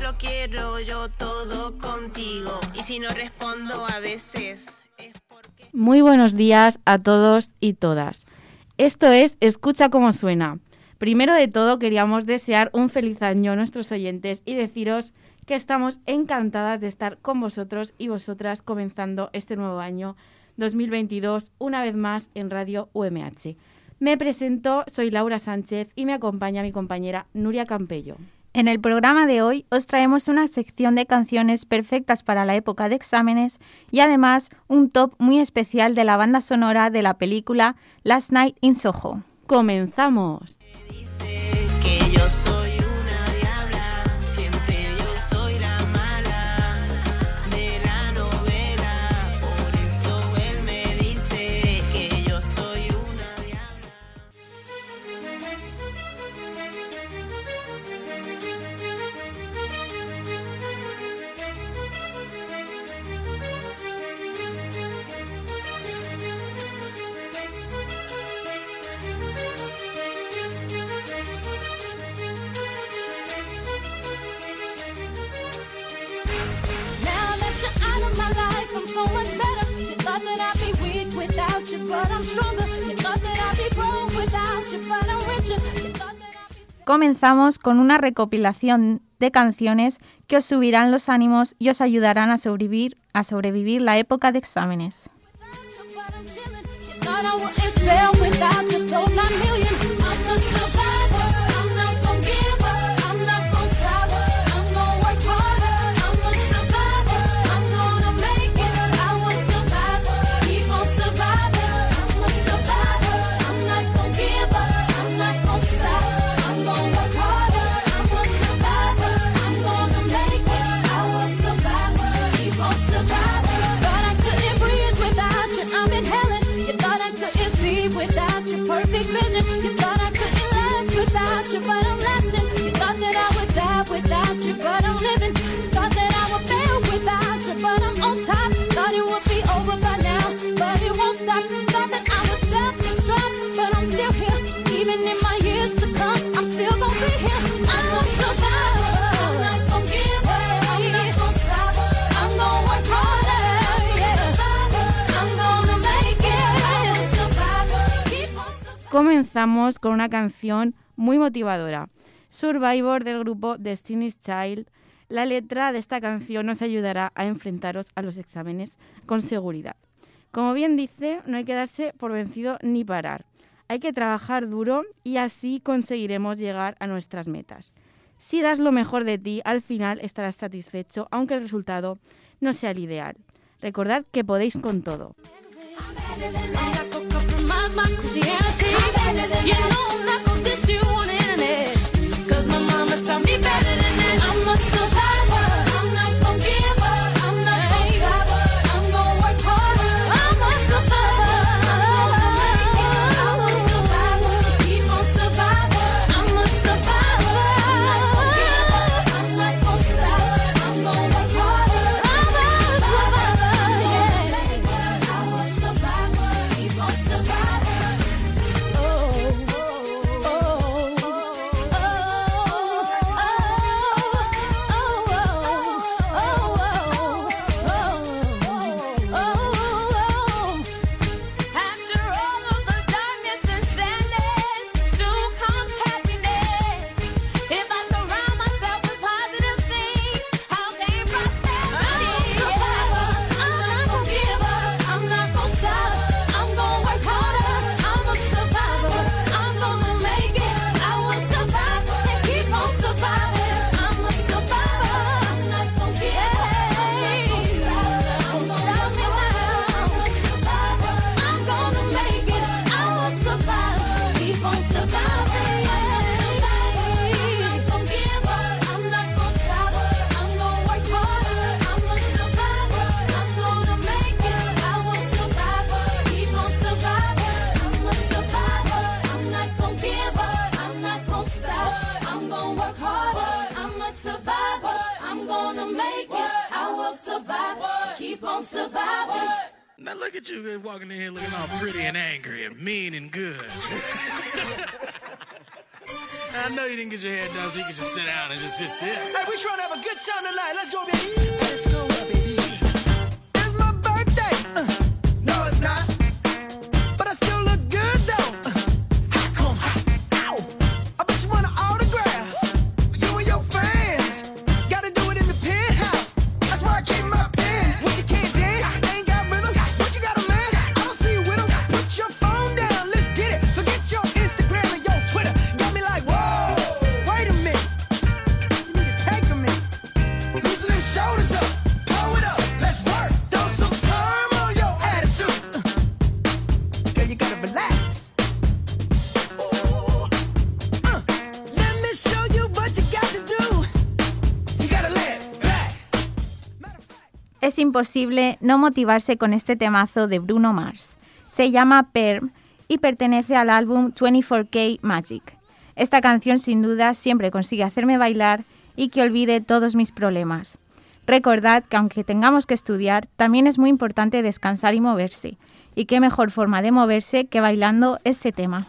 Lo quiero yo todo contigo. Y si no respondo a veces es porque... Muy buenos días a todos y todas. Esto es Escucha cómo suena. Primero de todo queríamos desear un feliz año a nuestros oyentes y deciros que estamos encantadas de estar con vosotros y vosotras comenzando este nuevo año 2022 una vez más en Radio UMH. Me presento, soy Laura Sánchez y me acompaña mi compañera Nuria Campello. En el programa de hoy os traemos una sección de canciones perfectas para la época de exámenes y además un top muy especial de la banda sonora de la película Last Night in Soho. ¡Comenzamos! Comenzamos con una recopilación de canciones que os subirán los ánimos y os ayudarán a sobrevivir, a sobrevivir la época de exámenes. Comenzamos con una canción muy motivadora, Survivor del grupo Destiny's Child. La letra de esta canción nos ayudará a enfrentaros a los exámenes con seguridad. Como bien dice, no hay que darse por vencido ni parar. Hay que trabajar duro y así conseguiremos llegar a nuestras metas. Si das lo mejor de ti, al final estarás satisfecho, aunque el resultado no sea el ideal. Recordad que podéis con todo. My Christianity. You know Now look at you walking in here looking all pretty and angry and mean and good. I know you didn't get your hair done so you could just sit down and just sit still. Hey, we trying to have a good time tonight. Let's go, baby. Let's go, imposible no motivarse con este temazo de Bruno Mars. Se llama Perm y pertenece al álbum 24K Magic. Esta canción sin duda siempre consigue hacerme bailar y que olvide todos mis problemas. Recordad que aunque tengamos que estudiar, también es muy importante descansar y moverse. Y qué mejor forma de moverse que bailando este tema.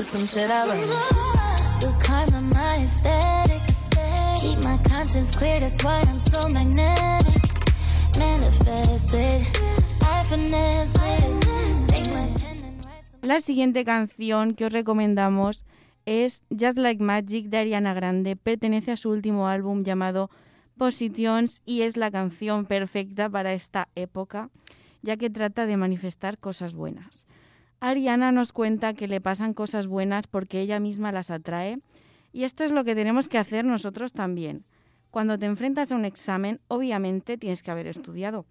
Listening to some shit I wrote. You calm my mind static. Keep my conscience clear, that's why I'm so magnetic. Manifested, I finesse it. La siguiente canción que os recomendamos es Just Like Magic de Ariana Grande. Pertenece a su último álbum llamado Positions y es la canción perfecta para esta época, ya que trata de manifestar cosas buenas. Ariana nos cuenta que le pasan cosas buenas porque ella misma las atrae y esto es lo que tenemos que hacer nosotros también. Cuando te enfrentas a un examen, obviamente tienes que haber estudiado,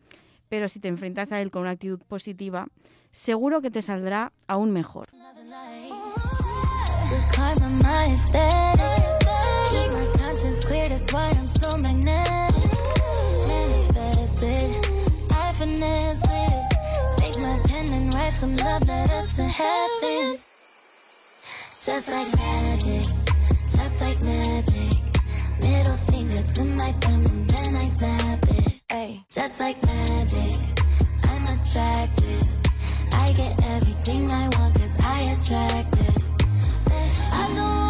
pero si te enfrentas a él con una actitud positiva, seguro que te saldrá aún mejor. some love that us to heaven. Just like magic, just like magic. Middle finger to my thumb and then I snap it. Hey, just like magic, I'm attracted. I get everything I want cause I attract it. I know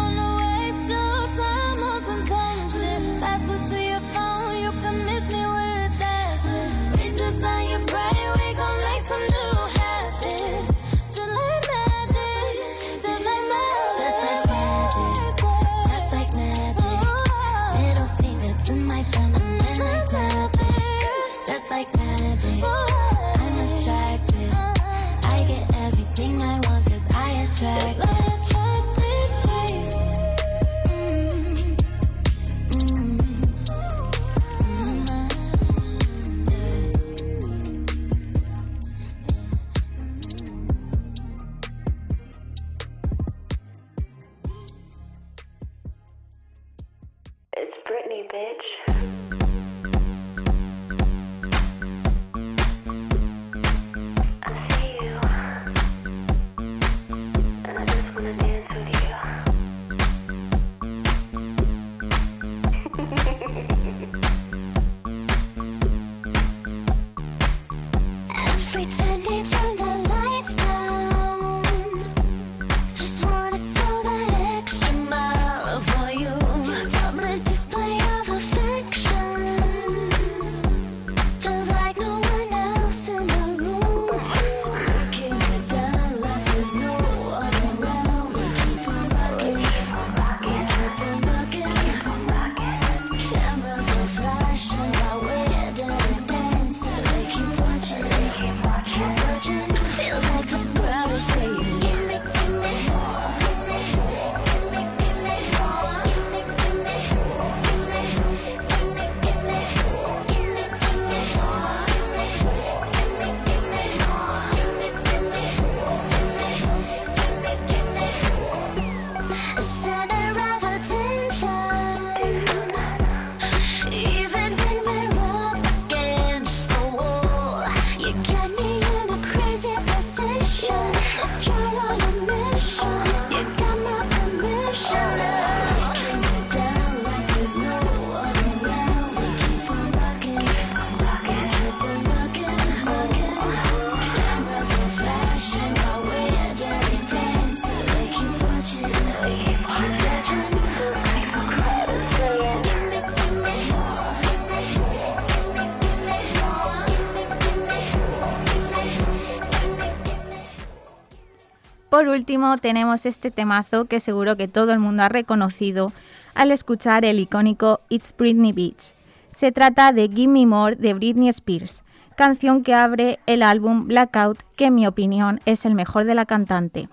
último tenemos este temazo que seguro que todo el mundo ha reconocido al escuchar el icónico It's Britney Beach. Se trata de Give Me More de Britney Spears, canción que abre el álbum Blackout, que en mi opinión es el mejor de la cantante.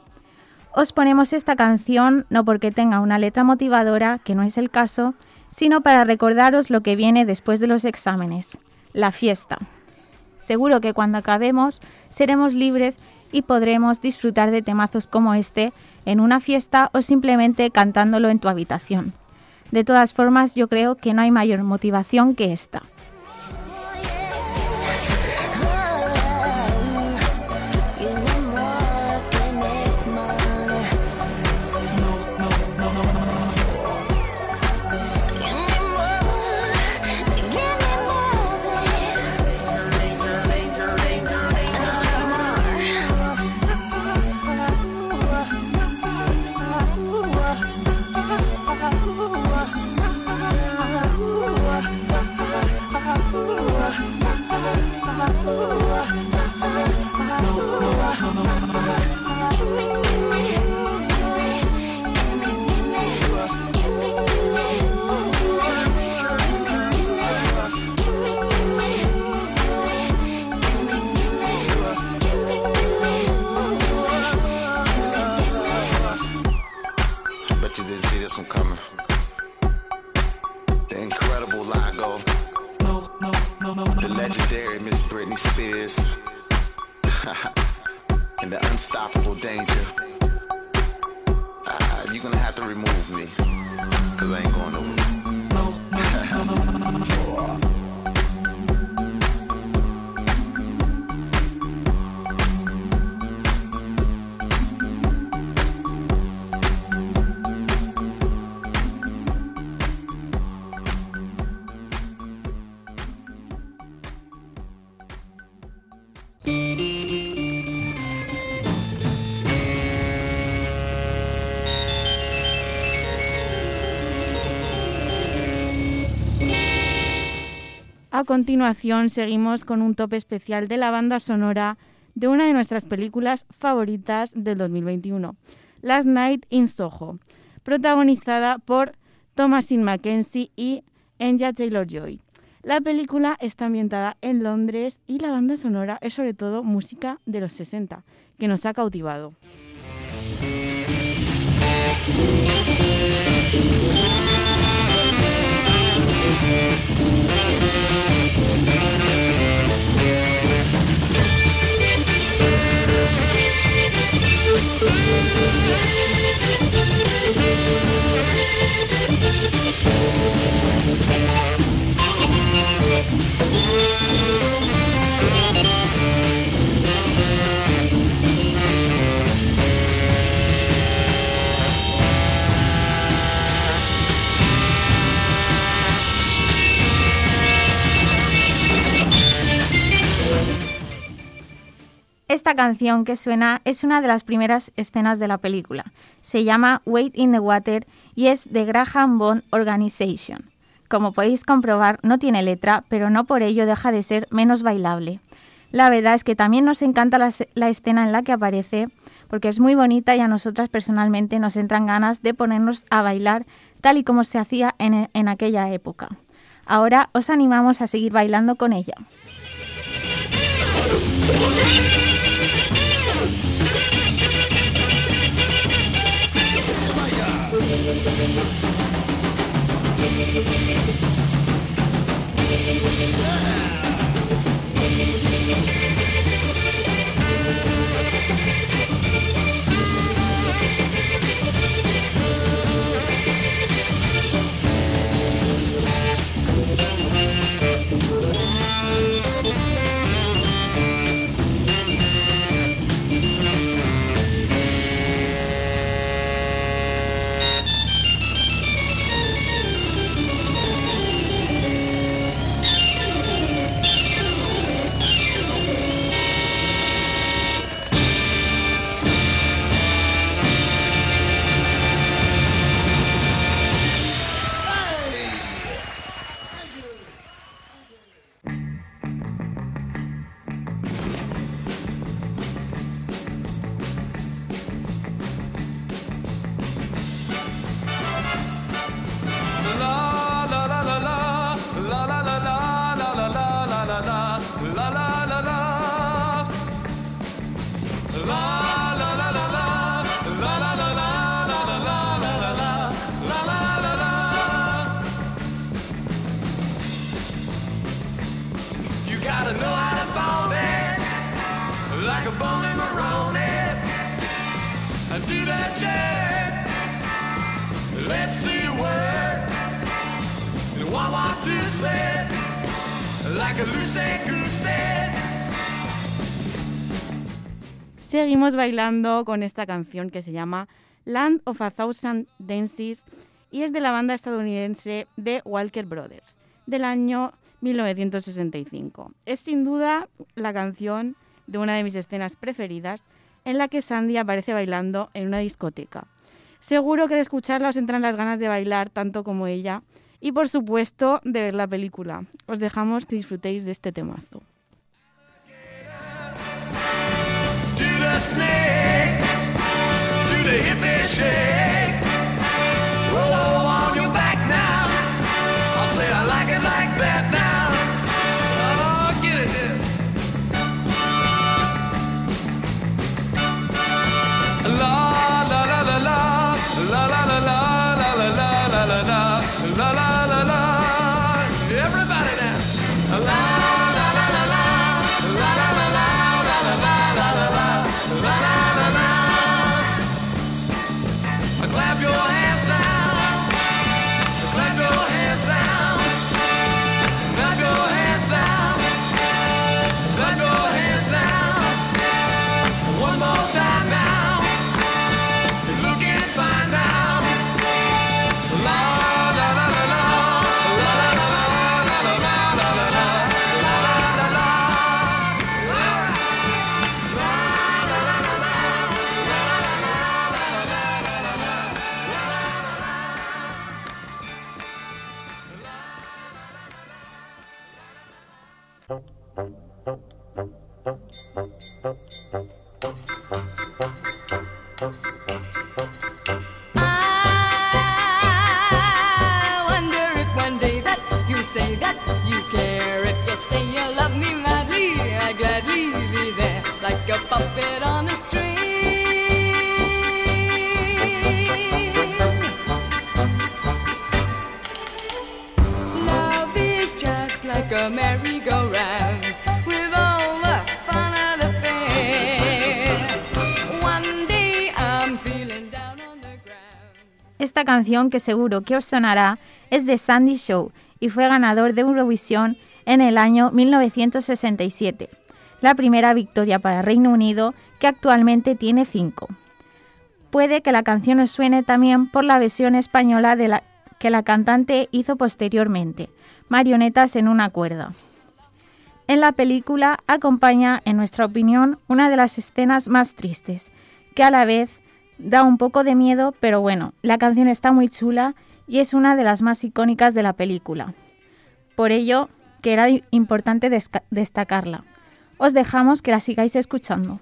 Os ponemos esta canción no porque tenga una letra motivadora, que no es el caso, sino para recordaros lo que viene después de los exámenes, la fiesta. Seguro que cuando acabemos seremos libres y podremos disfrutar de temazos como este en una fiesta o simplemente cantándolo en tu habitación. De todas formas, yo creo que no hay mayor motivación que esta. A continuación seguimos con un top especial de la banda sonora de una de nuestras películas favoritas del 2021, Last Night in Soho, protagonizada por Thomasin Mackenzie y Enya Taylor-Joy. La película está ambientada en Londres y la banda sonora es sobre todo música de los 60, que nos ha cautivado. Thank you. Esta canción que suena es una de las primeras escenas de la película. Se llama Wait in the Water y es de Graham Bond Organization. Como podéis comprobar, no tiene letra, pero no por ello deja de ser menos bailable. La verdad es que también nos encanta la, escena en la que aparece, porque es muy bonita y a nosotras personalmente nos entran ganas de ponernos a bailar tal y como se hacía en aquella época. Ahora os animamos a seguir bailando con ella. Yeah. Seguimos bailando con esta canción que se llama Land of a Thousand Dances y es de la banda estadounidense The Walker Brothers del año 1965. Es sin duda la canción de una de mis escenas preferidas en la que Sandy aparece bailando en una discoteca. Seguro que al escucharla os entran las ganas de bailar tanto como ella y por supuesto de ver la película. Os dejamos que disfrutéis de este temazo. The hippie shake. Esta canción, que seguro que os sonará, es de Sandy Show y fue ganador de Eurovisión en el año 1967, la primera victoria para Reino Unido, que actualmente tiene cinco. Puede que la canción os suene también por la versión española que la cantante hizo posteriormente, Marionetas en una cuerda. En la película acompaña, en nuestra opinión, una de las escenas más tristes, que a la vez da un poco de miedo, pero bueno, la canción está muy chula y es una de las más icónicas de la película. Por ello, que era importante destacarla. Os dejamos que la sigáis escuchando.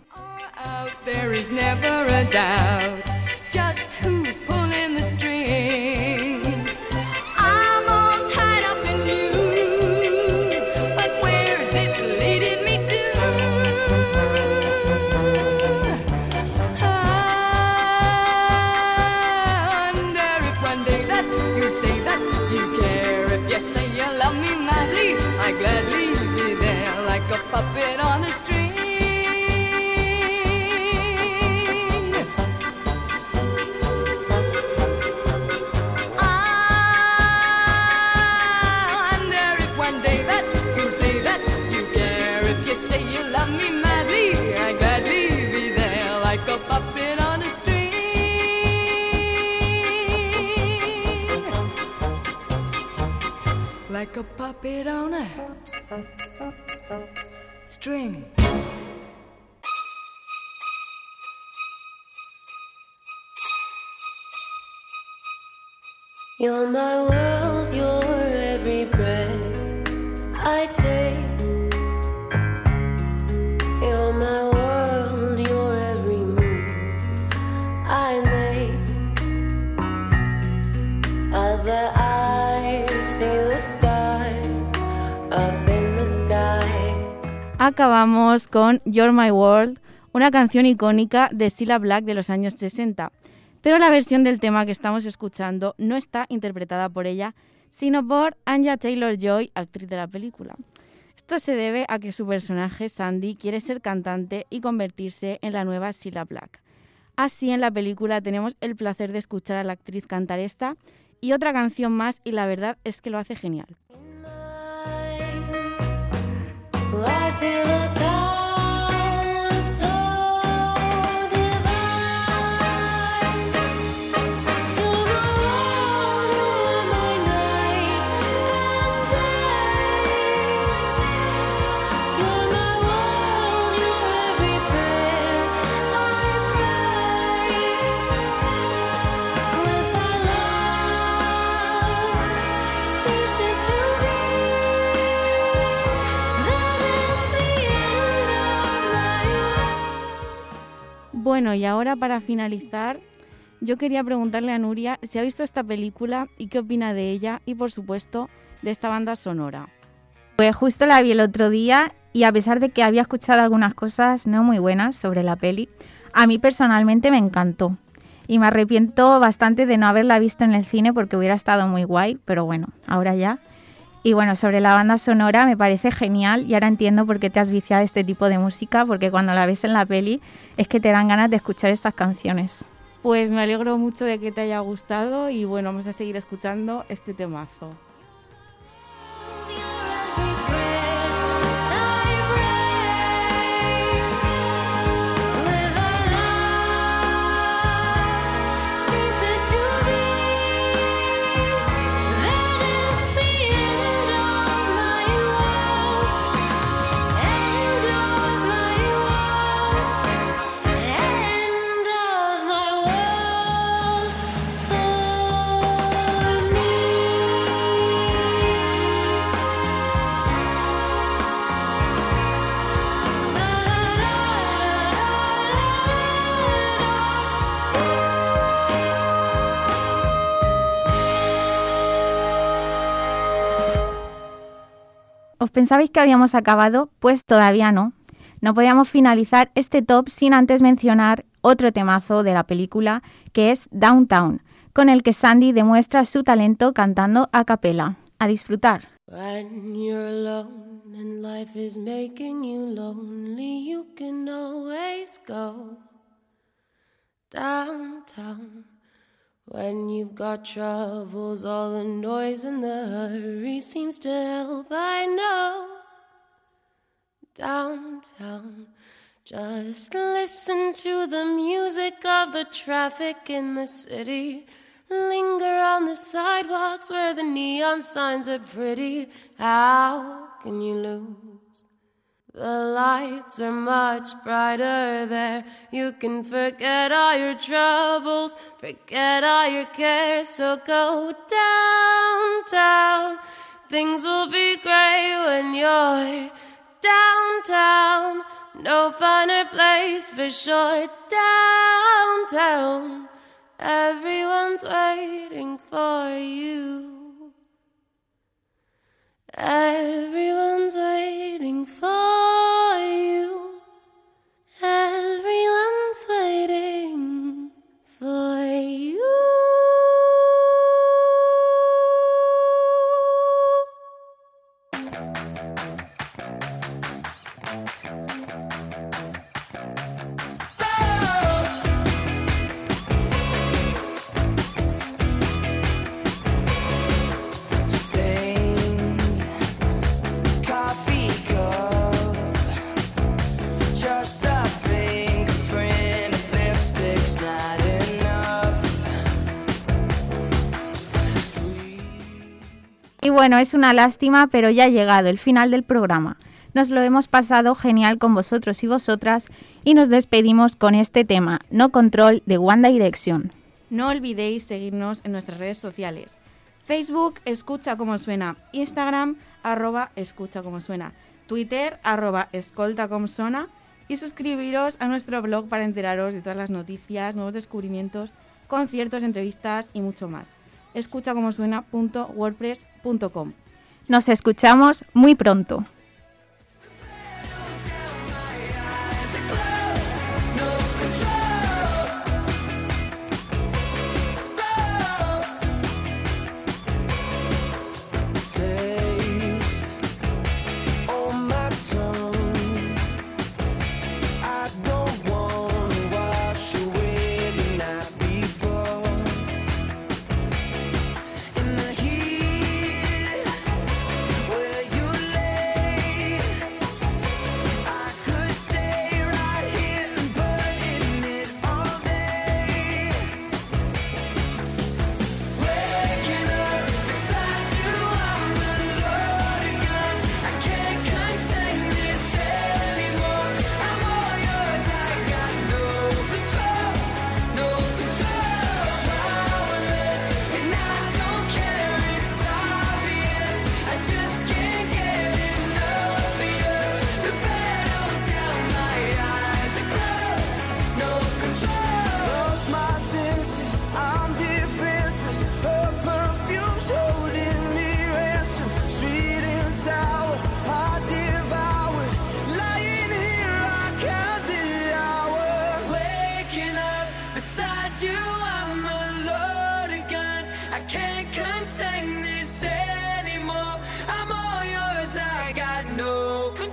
I gladly Like a puppet on a string. You're my world, you're every breath I take. Acabamos con You're My World, una canción icónica de Cilla Black de los años 60. Pero la versión del tema que estamos escuchando no está interpretada por ella, sino por Anya Taylor Joy, actriz de la película. Esto se debe a que su personaje, Sandy, quiere ser cantante y convertirse en la nueva Cilla Black. Así, en la película tenemos el placer de escuchar a la actriz cantar esta y otra canción más, y la verdad es que lo hace genial. Feel Bueno, y ahora para finalizar, yo quería preguntarle a Nuria si ha visto esta película y qué opina de ella y, por supuesto, de esta banda sonora. Pues justo la vi el otro día y a pesar de que había escuchado algunas cosas no muy buenas sobre la peli, a mí personalmente me encantó. Y me arrepiento bastante de no haberla visto en el cine porque hubiera estado muy guay, pero bueno, ahora ya. Y bueno, sobre la banda sonora me parece genial y ahora entiendo por qué te has viciado este tipo de música, porque cuando la ves en la peli es que te dan ganas de escuchar estas canciones. Pues me alegro mucho de que te haya gustado y bueno, vamos a seguir escuchando este temazo. ¿Os pensabais que habíamos acabado? Pues todavía no. No podíamos finalizar este top sin antes mencionar otro temazo de la película, que es Downtown, con el que Sandy demuestra su talento cantando a capela. A disfrutar. When you're alone and life is making you lonely, you can always go downtown. When you've got troubles, all the noise and the hurry seems to help. I know downtown. Just listen to the music of the traffic in the city. Linger on the sidewalks where the neon signs are pretty. How can you lose? The lights are much brighter there. You can forget all your troubles, forget all your cares. So go downtown. Things will be great when you're downtown. No finer place for sure. Downtown. Everyone's waiting for you. Everyone's bueno, es una lástima, pero ya ha llegado el final del programa. Nos lo hemos pasado genial con vosotros y vosotras y nos despedimos con este tema, No Control de One Direction. No olvidéis seguirnos en nuestras redes sociales. Facebook, escucha como suena. Instagram, arroba escucha como suena. Twitter, arroba escolta como suena. Y suscribiros a nuestro blog para enteraros de todas las noticias, nuevos descubrimientos, conciertos, entrevistas y mucho más. escuchacomosuena.wordpress.com. Nos escuchamos muy pronto.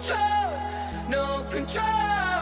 Control, no control.